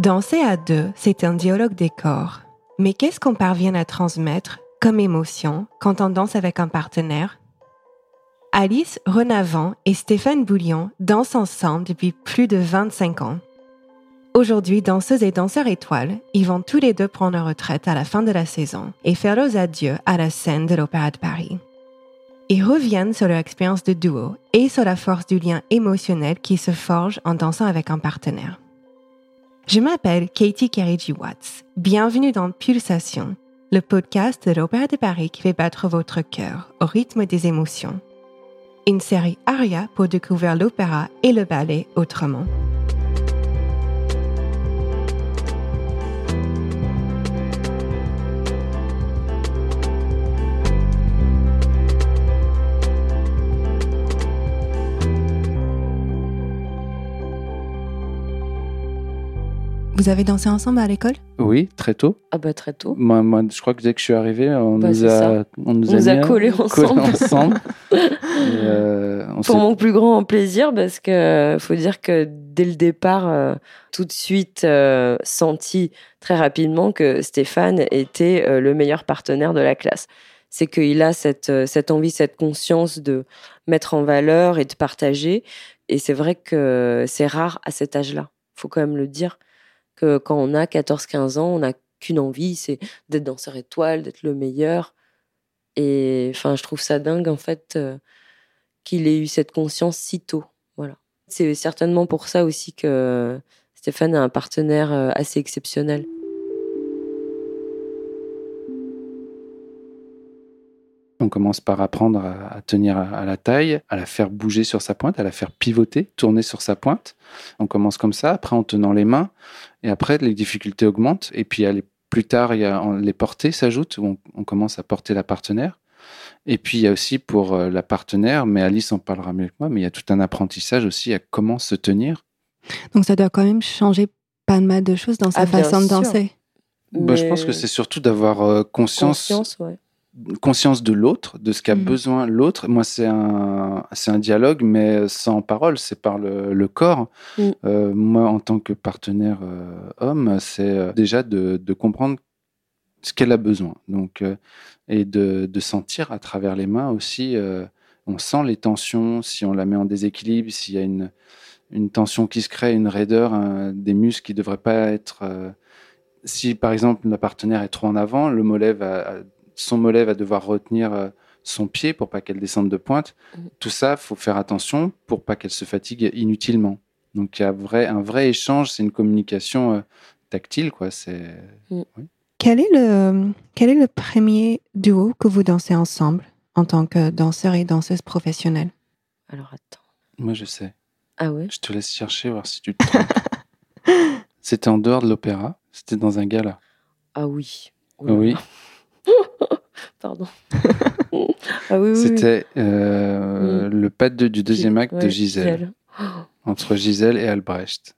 Danser à deux, c'est un dialogue des corps. Mais qu'est-ce qu'on parvient à transmettre comme émotion quand on danse avec un partenaire? Alice Renavant et Stéphane Bouillon dansent ensemble depuis plus de 25 ans. Aujourd'hui, danseuses et danseurs étoiles, ils vont tous les deux prendre retraite à la fin de la saison et faire leurs adieux à la scène de l'Opéra de Paris. Ils reviennent sur leur expérience de duo et sur la force du lien émotionnel qui se forge en dansant avec un partenaire. Je m'appelle Katie Kerridge Watts. Bienvenue dans Pulsation, le podcast de l'Opéra de Paris qui fait battre votre cœur au rythme des émotions. Une série aria pour découvrir l'opéra et le ballet autrement. Vous avez dansé ensemble à l'école? Oui, très tôt. Ah bah très tôt. Moi, moi, je crois que dès que je suis arrivé, on Bah, nous a, on nous On nous a collés ensemble. ensemble. Et, euh, on Pour mon plus grand plaisir, parce que faut dire que dès le départ, euh, tout de suite euh, senti très rapidement que Stéphane était euh, le meilleur partenaire de la classe. C'est qu'il a cette, euh, cette envie, cette conscience de mettre en valeur et de partager. Et c'est vrai que c'est rare à cet âge-là. faut quand même le dire quand on a 14-15 ans, on n'a qu'une envie, c'est d'être danseur étoile, d'être le meilleur. Et enfin, je trouve ça dingue en fait euh, qu'il ait eu cette conscience si tôt. Voilà. C'est certainement pour ça aussi que Stéphane est un partenaire euh, assez exceptionnel. On commence par apprendre à, à tenir à, à la taille, à la faire bouger sur sa pointe, à la faire pivoter, tourner sur sa pointe. On commence comme ça, après en tenant les mains, et après les difficultés augmentent, et puis aller plus tard, il y a, les portées s'ajoutent, où on, on commence à porter la partenaire. Et puis il y a aussi pour euh, la partenaire, mais Alice en parlera mieux que moi, mais il y a tout un apprentissage aussi à comment se tenir. Donc ça doit quand même changer pas mal de choses dans sa Ah, façon de danser. Bah, je pense que c'est surtout d'avoir euh, conscience, conscience, ouais. Conscience de l'autre, de ce qu'a Mhm. besoin l'autre. Moi, c'est un, c'est un dialogue, mais sans parole, c'est par le, le corps. Mhm. Euh, moi, en tant que partenaire euh, homme, c'est euh, déjà de, de comprendre ce qu'elle a besoin. Donc, euh, et de, de sentir à travers les mains aussi, on sent les tensions, si on la met en déséquilibre, s'il y a une, une tension qui se crée, une raideur, des muscles qui ne devraient pas être... si par exemple la partenaire est trop en avant, le mollet va, son mollet va devoir retenir euh, son pied pour pas qu'elle descende de pointe. Mhm. Tout ça, faut faire attention pour pas qu'elle se fatigue inutilement. Donc il y a vrai, un vrai échange, c'est une communication euh, tactile, quoi. C'est Quel est, le, quel est le premier duo que vous dansez ensemble en tant que danseur et danseuse professionnelle? Alors attends. moi je sais. Ah ouais? Je te laisse chercher voir si tu te trompes. C'était en dehors de l'opéra. C'était dans un gala. Ah oui. Oh là Oui. Pardon. ah oui, oui, oui. C'était euh, le pas de- du deuxième acte de Gisèle. Entre Gisèle et Albrecht.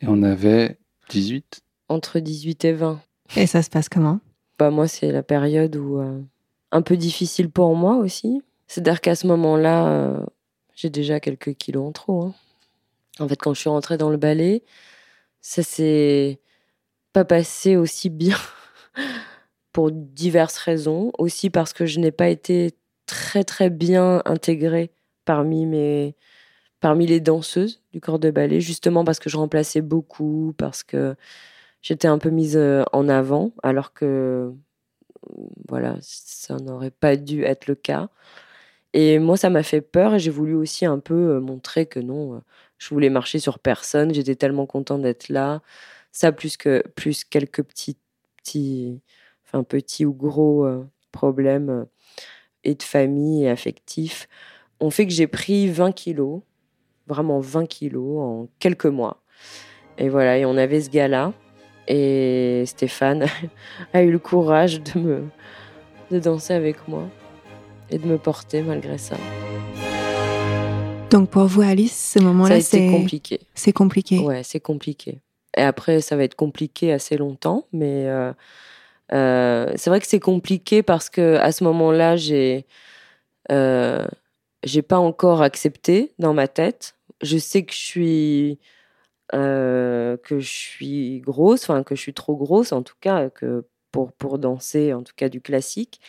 Et on avait 18. Entre 18 et 20. Et ça se passe comment? Bah, moi, c'est la période où. euh, un peu difficile pour moi aussi. C'est-à-dire qu'à ce moment-là, euh, j'ai déjà quelques kilos en trop. hein. En fait, quand je suis rentrée dans le ballet, ça s'est pas passé aussi bien pour diverses raisons. Aussi parce que je n'ai pas été très, très bien intégrée parmi mes. Parmi les danseuses du corps de ballet, justement parce que je remplaçais beaucoup, parce que j'étais un peu mise euh, en avant, alors que voilà, ça n'aurait pas dû être le cas. Et moi, ça m'a fait peur et j'ai voulu aussi un peu euh, montrer que non, euh, je voulais marcher sur personne. J'étais tellement contente d'être là. Ça, plus que plus quelques petits, petits, enfin petits ou gros euh, problèmes euh, et de famille et affectifs, ont fait que j'ai pris 20 kilos, vraiment 20 kilos en quelques mois. Et voilà, et on avait ce gars-là. Et Stéphane a eu le courage de me de danser avec moi et de me porter malgré ça. Donc pour vous, Alice, ce moment-là, c'est compliqué. c'est compliqué. Ouais, c'est compliqué. Et après, ça va être compliqué assez longtemps, mais euh, euh, c'est vrai que c'est compliqué parce que à ce moment-là, j'ai euh, pas encore accepté dans ma tête. Je sais que je suis euh, que je suis grosse, enfin que je suis trop grosse en tout cas, que pour, pour danser en tout cas du classique.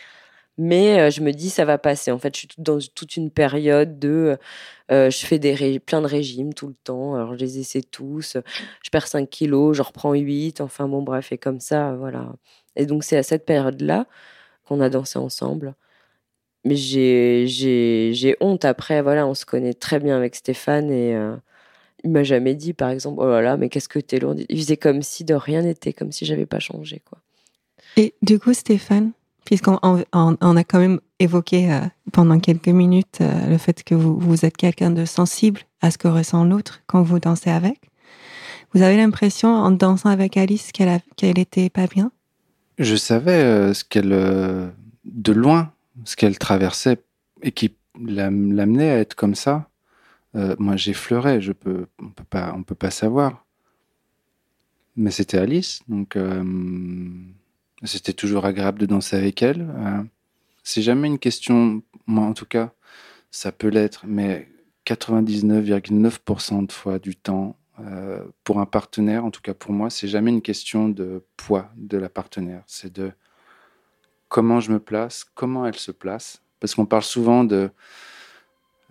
Mais je me dis, ça va passer. En fait, je suis dans toute une période de. je fais des plein de régimes tout le temps. Alors, je les essaie tous. Je perds 5 kilos, je reprends 8. Enfin, bon, bref, et comme ça, voilà. Et donc, c'est à cette période-là qu'on a dansé ensemble. Mais j'ai honte. Après, voilà, on se connaît très bien avec Stéphane et. il m'a jamais dit, par exemple, oh là là, mais qu'est-ce que t'es lourde. Il faisait comme si de rien n'était, comme si j'avais pas changé, quoi. Et du coup, Stéphane, puisqu'on on, a quand même évoqué euh, pendant quelques minutes euh, le fait que vous, êtes quelqu'un de sensible à ce que ressent l'autre quand vous dansez avec. Vous avez l'impression, en dansant avec Alice, qu'elle qu'elle était pas bien? Je savais euh, ce qu'elle, de loin, ce qu'elle traversait et qui l'amenait à être comme ça. moi, j'effleurais, je peux, on peut pas, on peut pas savoir. Mais c'était Alice, donc c'était toujours agréable de danser avec elle. Euh, c'est jamais une question, moi en tout cas, ça peut l'être, mais 99,9% de fois du temps, euh, pour un partenaire, en tout cas pour moi, c'est jamais une question de poids de la partenaire. C'est de comment je me place, comment elle se place. Parce qu'on parle souvent de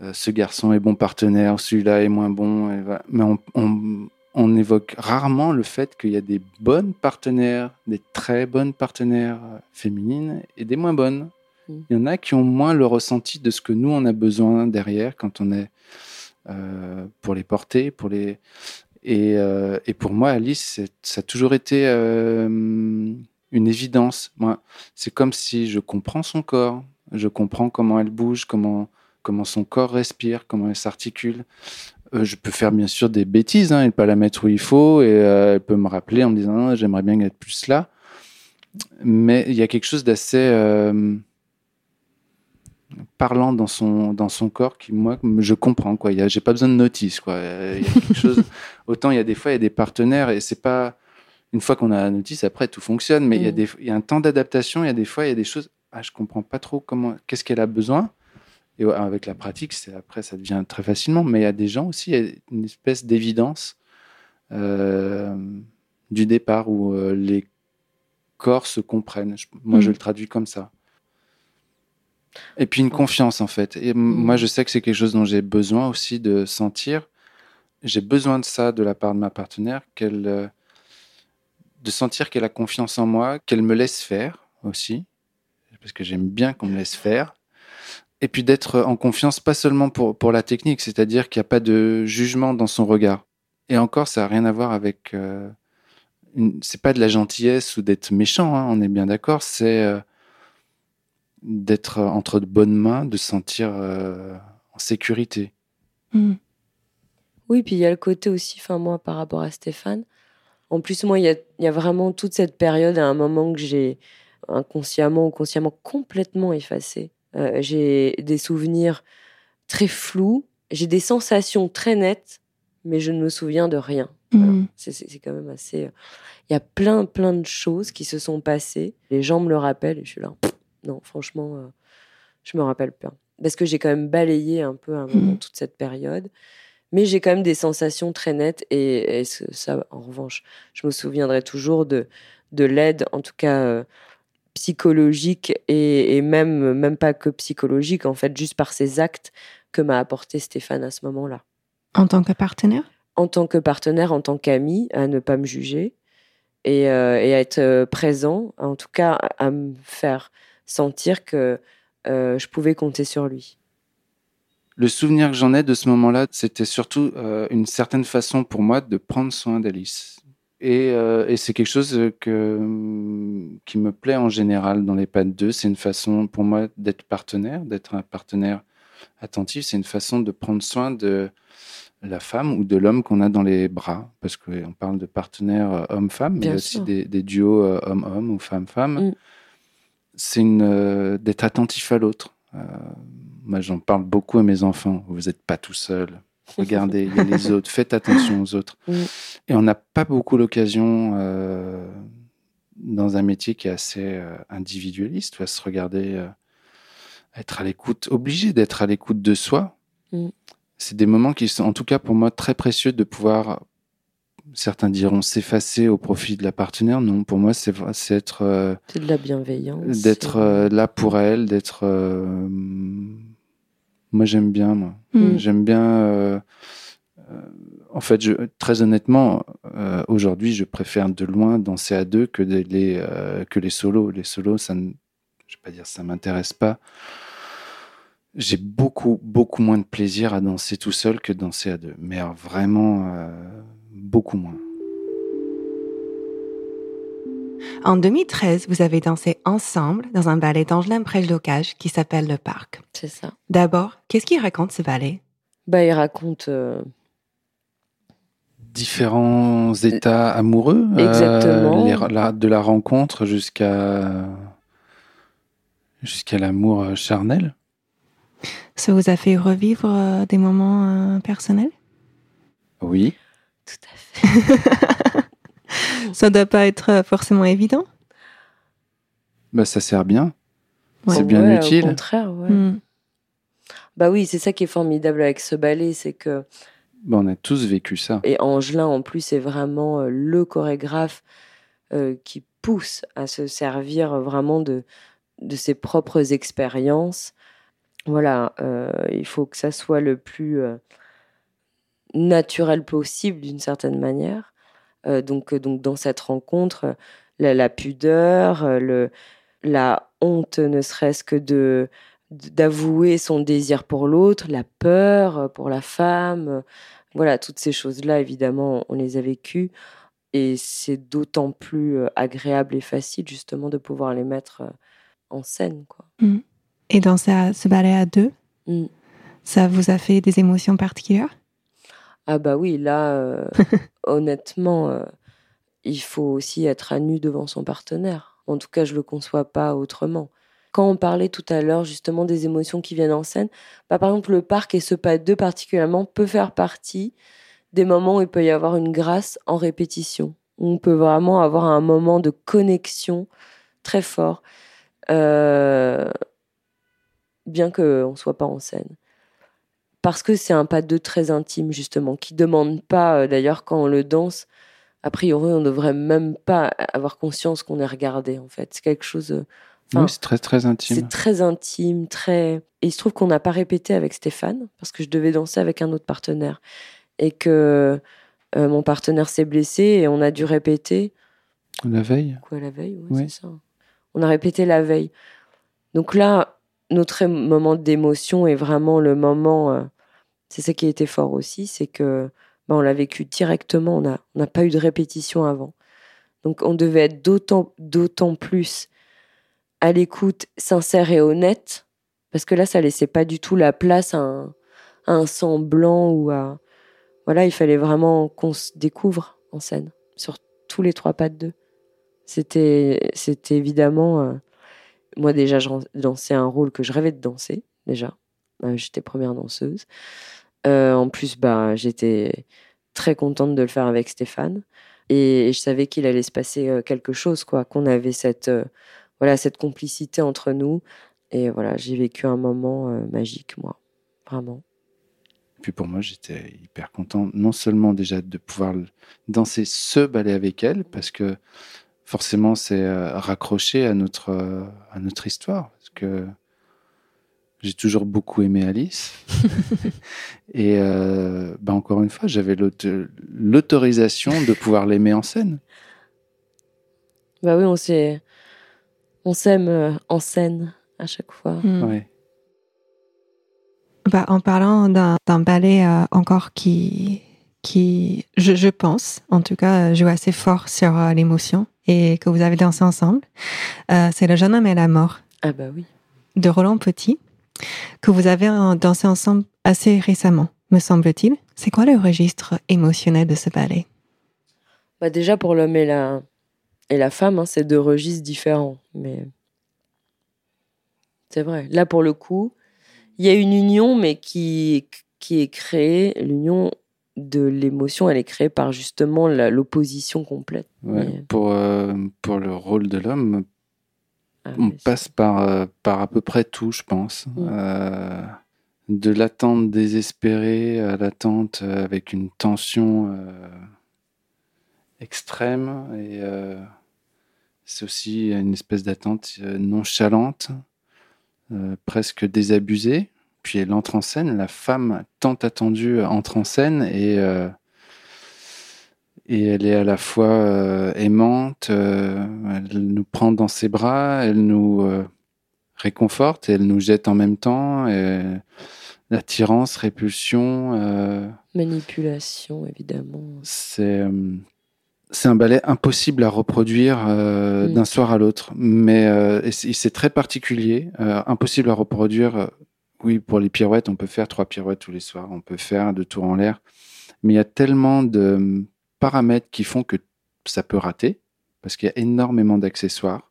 euh, ce garçon est bon partenaire, celui-là est moins bon. mais on, évoque rarement le fait qu'il y a des bonnes partenaires, des très bonnes partenaires euh, féminines et des moins bonnes. Mm. Il y en a qui ont moins le ressenti de ce que nous, on a besoin derrière quand on est euh, pour les porter, pour les... Et, euh, et pour moi, Alice, ça a toujours été une évidence. Moi, c'est comme si je comprends son corps, je comprends comment elle bouge, comment, comment son corps respire, comment elle s'articule. Euh, je peux faire bien sûr des bêtises hein, et pas la mettre où il faut et euh, elle peut me rappeler en me disant ah, j'aimerais bien être plus là. Mais il y a quelque chose d'assez euh, parlant dans son dans son corps qui moi je comprends quoi. J'ai pas besoin de notice quoi. Il y a quelque chose autant il y a des fois il y a des partenaires et c'est pas une fois qu'on a la notice après tout fonctionne mais il y a mm. des il y a un temps d'adaptation il y a des fois il y a des choses ah je comprends pas trop comment qu'est-ce qu'elle a besoin et avec la pratique, c'est après, ça devient très facilement. Mais il y a des gens aussi, il y a une espèce d'évidence euh, du départ où euh, les corps se comprennent. moi, je mm. le traduis comme ça. Et puis une confiance, en fait. Et mm. moi, je sais que c'est quelque chose dont j'ai besoin aussi de sentir. J'ai besoin de ça de la part de ma partenaire, qu'elle, euh, de sentir qu'elle a confiance en moi, qu'elle me laisse faire aussi, parce que j'aime bien qu'on me laisse faire et puis d'être en confiance, pas seulement pour, pour la technique, c'est-à-dire qu'il n'y a pas de jugement dans son regard. Et encore, ça n'a rien à voir avec. Euh, c'est pas de la gentillesse ou d'être méchant, hein, on est bien d'accord, c'est euh, d'être entre de bonnes mains, de se sentir euh, en sécurité. Mmh. Oui, puis il y a le côté aussi, enfin moi, par rapport à Stéphane. En plus, moi, il y y a, vraiment toute cette période à un moment que j'ai inconsciemment ou consciemment complètement effacé euh, j'ai des souvenirs très flous, j'ai des sensations très nettes, mais je ne me souviens de rien. Mmh. C'est quand même assez. Euh, il y a plein, plein de choses qui se sont passées. Les gens me le rappellent et je suis là. Non, franchement, euh, je me rappelle pas. Parce que j'ai quand même balayé un peu un moment mmh. toute cette période. Mais j'ai quand même des sensations très nettes. Et, ça, en revanche, je me souviendrai toujours de, de l'aide, en tout cas psychologique et, même, même pas que psychologique, en fait, juste par ses actes que m'a apporté Stéphane à ce moment-là. En tant que partenaire? En tant que partenaire, en tant qu'ami, à ne pas me juger et, euh, à être euh, présent, en tout cas à me faire sentir que euh, je pouvais compter sur lui. Le souvenir que j'en ai de ce moment-là, c'était surtout une certaine façon pour moi de prendre soin d'Alice. Euh, et, c'est quelque chose que, qui me plaît en général dans les pattes 2. C'est une façon pour moi d'être partenaire, d'être un partenaire attentif. C'est une façon de prendre soin de la femme ou de l'homme qu'on a dans les bras. Parce qu'on parle de partenaire euh, homme-femme, mais aussi des, duos euh, homme-homme ou femme-femme. Mm. C'est d'être attentif à l'autre. moi, j'en parle beaucoup à mes enfants. Vous n'êtes pas tout seul. Regardez, il y a les autres, faites attention aux autres. Mm. Et on n'a pas beaucoup l'occasion, euh, dans un métier qui est assez euh, individualiste, à se regarder, euh, être à l'écoute, obligé d'être à l'écoute de soi. Mm. C'est des moments qui sont, en tout cas pour moi, très précieux de pouvoir certains diront s'effacer au profit de la partenaire. Non, pour moi, c'est être. C'est de la bienveillance. D'être là pour elle, d'être. Euh, moi, j'aime bien, moi. Mm. J'aime bien. en fait, je, très honnêtement, aujourd'hui, je préfère de loin danser à deux que, les, que les solos. Les solos, ça ne, je vais pas dire ça m'intéresse pas j'ai beaucoup, beaucoup moins de plaisir à danser tout seul que danser à deux. Mais vraiment, euh, beaucoup moins. En 2013, vous avez dansé ensemble dans un ballet d'Angelin Prejlocage qui s'appelle Le Parc. C'est ça. D'abord, qu'est-ce qu'il raconte ce ballet? Bah, Il raconte. Euh, Différents états amoureux. Euh, Exactement. de la rencontre jusqu'à jusqu'à l'amour charnel. Ça vous a fait revivre euh, des moments euh, personnels? Oui. Tout à fait. ça ne doit pas être euh, forcément évident bah, Ça sert bien. C'est bien utile. Au contraire, ouais. Hmm. Bah oui, c'est ça qui est formidable avec ce ballet, c'est que. Bah, on a tous vécu ça. Et Angelin, en plus, est vraiment le chorégraphe qui pousse à se servir vraiment de, de ses propres expériences voilà, euh, il faut que ça soit le plus euh, naturel possible d'une certaine manière. Euh, donc, donc dans cette rencontre, la, pudeur, le, la honte, ne serait-ce que de d'avouer son désir pour l'autre, la peur pour la femme, voilà, toutes ces choses-là, évidemment, on les a vécues. Et c'est d'autant plus agréable et facile, justement, de pouvoir les mettre en scène. Quoi. Mmh. Et dans ce ballet à deux, mm. ça vous a fait des émotions particulières? Ah bah oui, là, euh, honnêtement, euh, il faut aussi être à nu devant son partenaire. En tout cas, je le conçois pas autrement. Quand on parlait tout à l'heure justement des émotions qui viennent en scène, bah, par exemple le parc et ce pas deux particulièrement peut faire partie des moments où il peut y avoir une grâce en répétition. On peut vraiment avoir un moment de connexion très fort. Euh, bien qu'on ne soit pas en scène. Parce que c'est un pas de deux très intime, justement, qui demande pas, euh, d'ailleurs, quand on le danse, a priori, on ne devrait même pas avoir conscience qu'on est regardé, en fait. C'est quelque chose. Euh, oui, c'est très, très intime. C'est très intime, très. Et il se trouve qu'on n'a pas répété avec Stéphane, parce que je devais danser avec un autre partenaire. Et que euh, mon partenaire s'est blessé et on a dû répéter. La veille? Quoi, la veille? Oui, c'est ça. On a répété la veille. Donc là, notre moment d'émotion est vraiment le moment. Euh, c'est ça qui été fort aussi, c'est que bah, on l'a vécu directement. On n'a pas eu de répétition avant. Donc on devait être d'autant, plus à l'écoute, sincère et honnête, parce que là, ça laissait pas du tout la place à un, à semblant ou à. Voilà, il fallait vraiment qu'on se découvre en scène, sur tous les trois pas de deux. C'était, c'était évidemment. Euh, moi déjà, je dansais un rôle que je rêvais de danser déjà. Euh, j'étais première danseuse. Euh, en plus, bah, j'étais très contente de le faire avec Stéphane. Et, je savais qu'il allait se passer euh, quelque chose, quoi, qu'on avait cette, voilà, cette complicité entre nous. Et voilà, j'ai vécu un moment magique, moi, vraiment. Puis pour moi, j'étais hyper content, non seulement déjà de pouvoir danser ce ballet avec elle, parce que forcément, c'est euh, raccroché à notre, euh, à notre histoire. Parce que j'ai toujours beaucoup aimé Alice. et euh, bah encore une fois, j'avais l'autorisation de pouvoir l'aimer en scène. Bah oui, on s'aime on s'aime en scène à chaque fois. Bah, en parlant d'un ballet encore qui, qui je, je, pense, en tout cas, joue assez fort sur l'émotion et que vous avez dansé ensemble. Euh, c'est Le jeune homme et la mort. Ah bah oui. De Roland Petit, que vous avez dansé ensemble assez récemment, me semble-t-il. C'est quoi le registre émotionnel de ce ballet? Bah Déjà, pour l'homme et la, et la femme, hein, c'est deux registres différents. Mais c'est vrai. Là, pour le coup, il y a une union, mais qui, qui est créée, l'union de l'émotion, elle est créée par justement l'opposition complète. pour, euh, pour le rôle de l'homme, ah on passe par, euh, par à peu près tout, je pense. Mm. Euh, de l'attente désespérée à l'attente avec une tension extrême et c'est aussi une espèce d'attente nonchalante, presque désabusée. Puis elle entre en scène, la femme tant attendue entre en scène et et elle est à la fois euh, aimante, euh, elle nous prend dans ses bras, elle nous euh, réconforte et elle nous jette en même temps. Et l'attirance, répulsion. Manipulation, évidemment. C'est c'est un ballet impossible à reproduire mm. d'un soir à l'autre, mais c'est très particulier, impossible à reproduire. Oui, pour les pirouettes, on peut faire trois pirouettes tous les soirs, on peut faire deux tours en l'air, mais il y a tellement de paramètres qui font que ça peut rater, parce qu'il y a énormément d'accessoires.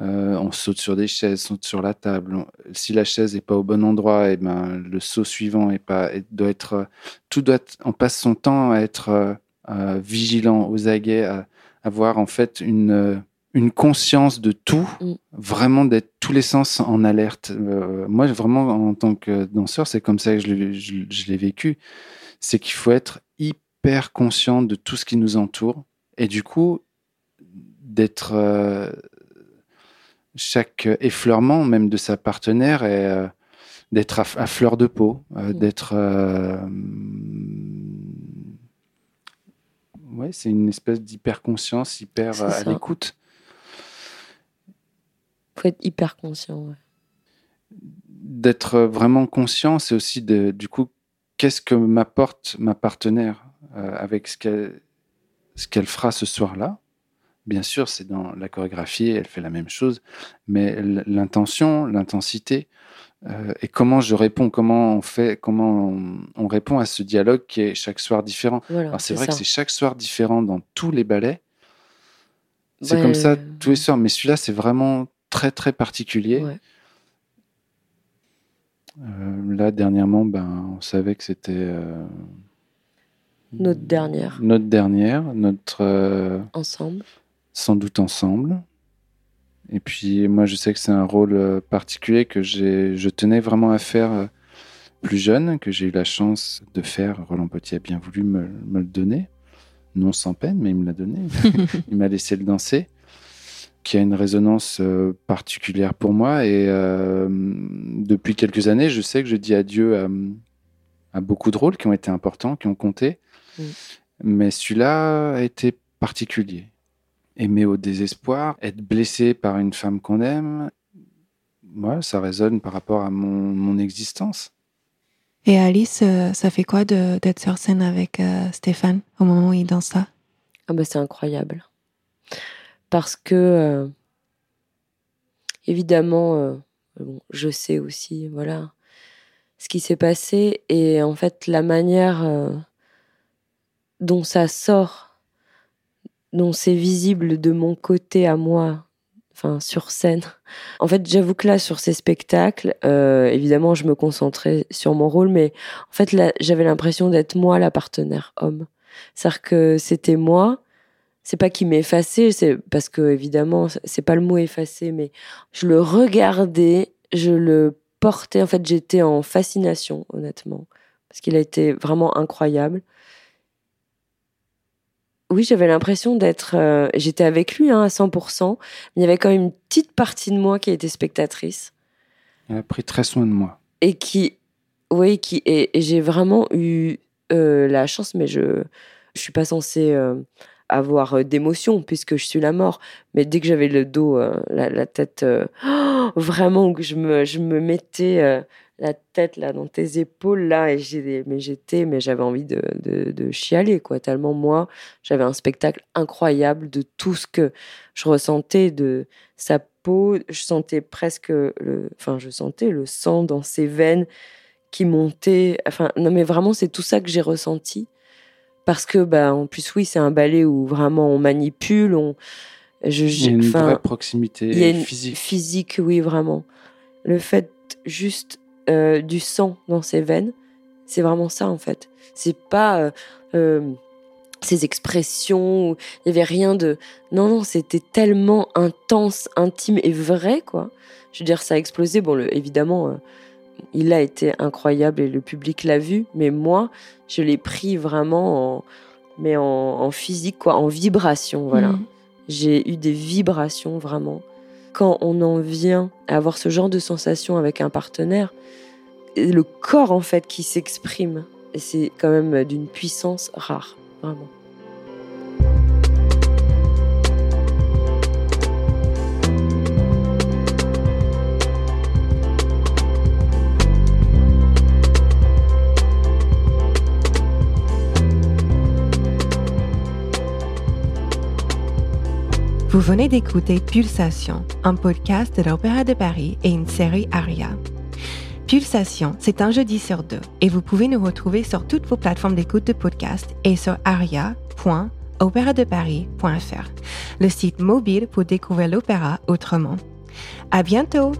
Euh, on saute sur des chaises, saute sur la table. Si la chaise n'est pas au bon endroit, et eh ben le saut suivant est pas, doit être, tout doit. on passe son temps à être euh, vigilant, aux aguets, à avoir en fait une une conscience de tout, mm. vraiment d'être tous les sens en alerte. Euh, moi, vraiment, en tant que danseur, c'est comme ça que je l'ai vécu. C'est qu'il faut être hyper conscient de tout ce qui nous entoure et du coup d'être euh, chaque effleurement même de sa partenaire et euh, d'être à, fleur de peau, mm. d'être ouais, c'est une espèce d'hyper conscience, hyper à l'écoute. Faut être hyper conscient. D'être vraiment conscient, c'est aussi de, du coup qu'est-ce que m'apporte ma partenaire euh, avec ce qu'elle fera ce soir-là. Bien sûr, c'est dans la chorégraphie, elle fait la même chose, mais l'intention, l'intensité, euh, et comment je réponds, comment on fait, comment on, répond à ce dialogue qui est chaque soir différent. c'est vrai que c'est chaque soir différent dans tous les ballets. C'est comme ça tous les soirs, mais celui-là c'est vraiment très très particulier. Euh, là dernièrement, ben on savait que c'était notre dernière. Notre dernière, notre. Euh, ensemble. Sans doute ensemble. Et puis moi, je sais que c'est un rôle euh, particulier que je tenais vraiment à faire euh, plus jeune, que j'ai eu la chance de faire. Roland Potier a bien voulu me, le donner, non sans peine, mais il me l'a donné. il m'a laissé le danser, qui a une résonance particulière pour moi. Et depuis quelques années, je sais que je dis adieu à, à beaucoup de rôles qui ont été importants, qui ont compté. Mais celui-là a été particulier. Aimer au désespoir, être blessé par une femme qu'on aime, moi, ça résonne par rapport à mon, existence. Et Alice, euh, ça fait quoi d'être sur scène avec euh, Stéphane au moment où il danse ça? Ah bah, C'est incroyable. Parce que, euh, évidemment, je sais aussi, voilà, ce qui s'est passé et en fait la manière dont ça sort, dont c'est visible de mon côté à moi, enfin sur scène. En fait, j'avoue que là, sur ces spectacles, euh, évidemment, je me concentrais sur mon rôle, mais en fait, là, j'avais l'impression d'être moi la partenaire homme. C'est-à-dire que c'était moi. C'est pas qui m'effaçait, c'est parce que évidemment, c'est pas le mot effacer, mais je le regardais, je le portais. En fait, j'étais en fascination, honnêtement, parce qu'il a été vraiment incroyable oui, j'avais l'impression d'être. Euh, j'étais avec lui hein, à 100%, mais il y avait quand même une petite partie de moi qui était spectatrice. Elle a pris très soin de moi. Et qui. Oui, qui, et, j'ai vraiment eu euh, la chance, mais je ne suis pas censée euh, avoir d'émotion puisque je suis la mort. Mais dès que j'avais le dos, la, tête, vraiment, que je me, je me mettais la tête là dans tes épaules là et j'ai mais j'étais mais j'avais envie de, de, chialer quoi. Tellement moi j'avais un spectacle incroyable de tout ce que je ressentais de sa peau. Je sentais presque le enfin je sentais le sang dans ses veines qui montait. Enfin non mais vraiment c'est tout ça que j'ai ressenti parce que bah en plus oui c'est un ballet où vraiment on manipule on je, il y a une vraie proximité il y a une physique physique oui vraiment le fait juste euh, du sang dans ses veines. C'est vraiment ça en fait. C'est pas euh, euh, ces expressions. Il y avait rien de. Non non, c'était tellement intense, intime et vrai quoi. Je veux dire, ça a explosé. Bon, évidemment, il a été incroyable et le public l'a vu. Mais moi, je l'ai pris vraiment mais en, physique, quoi, en vibration, voilà. Mhm. J'ai eu des vibrations vraiment. Quand on en vient à avoir ce genre de sensation avec un partenaire, le corps en fait qui s'exprime, et c'est quand même d'une puissance rare, vraiment. Vous venez d'écouter Pulsation, un podcast de l'Opéra de Paris et une série Aria. Pulsation, c'est un jeudi sur deux et vous pouvez nous retrouver sur toutes vos plateformes d'écoute de podcast et sur aria.opéradeparis.fr, le site mobile pour découvrir l'opéra autrement. À bientôt!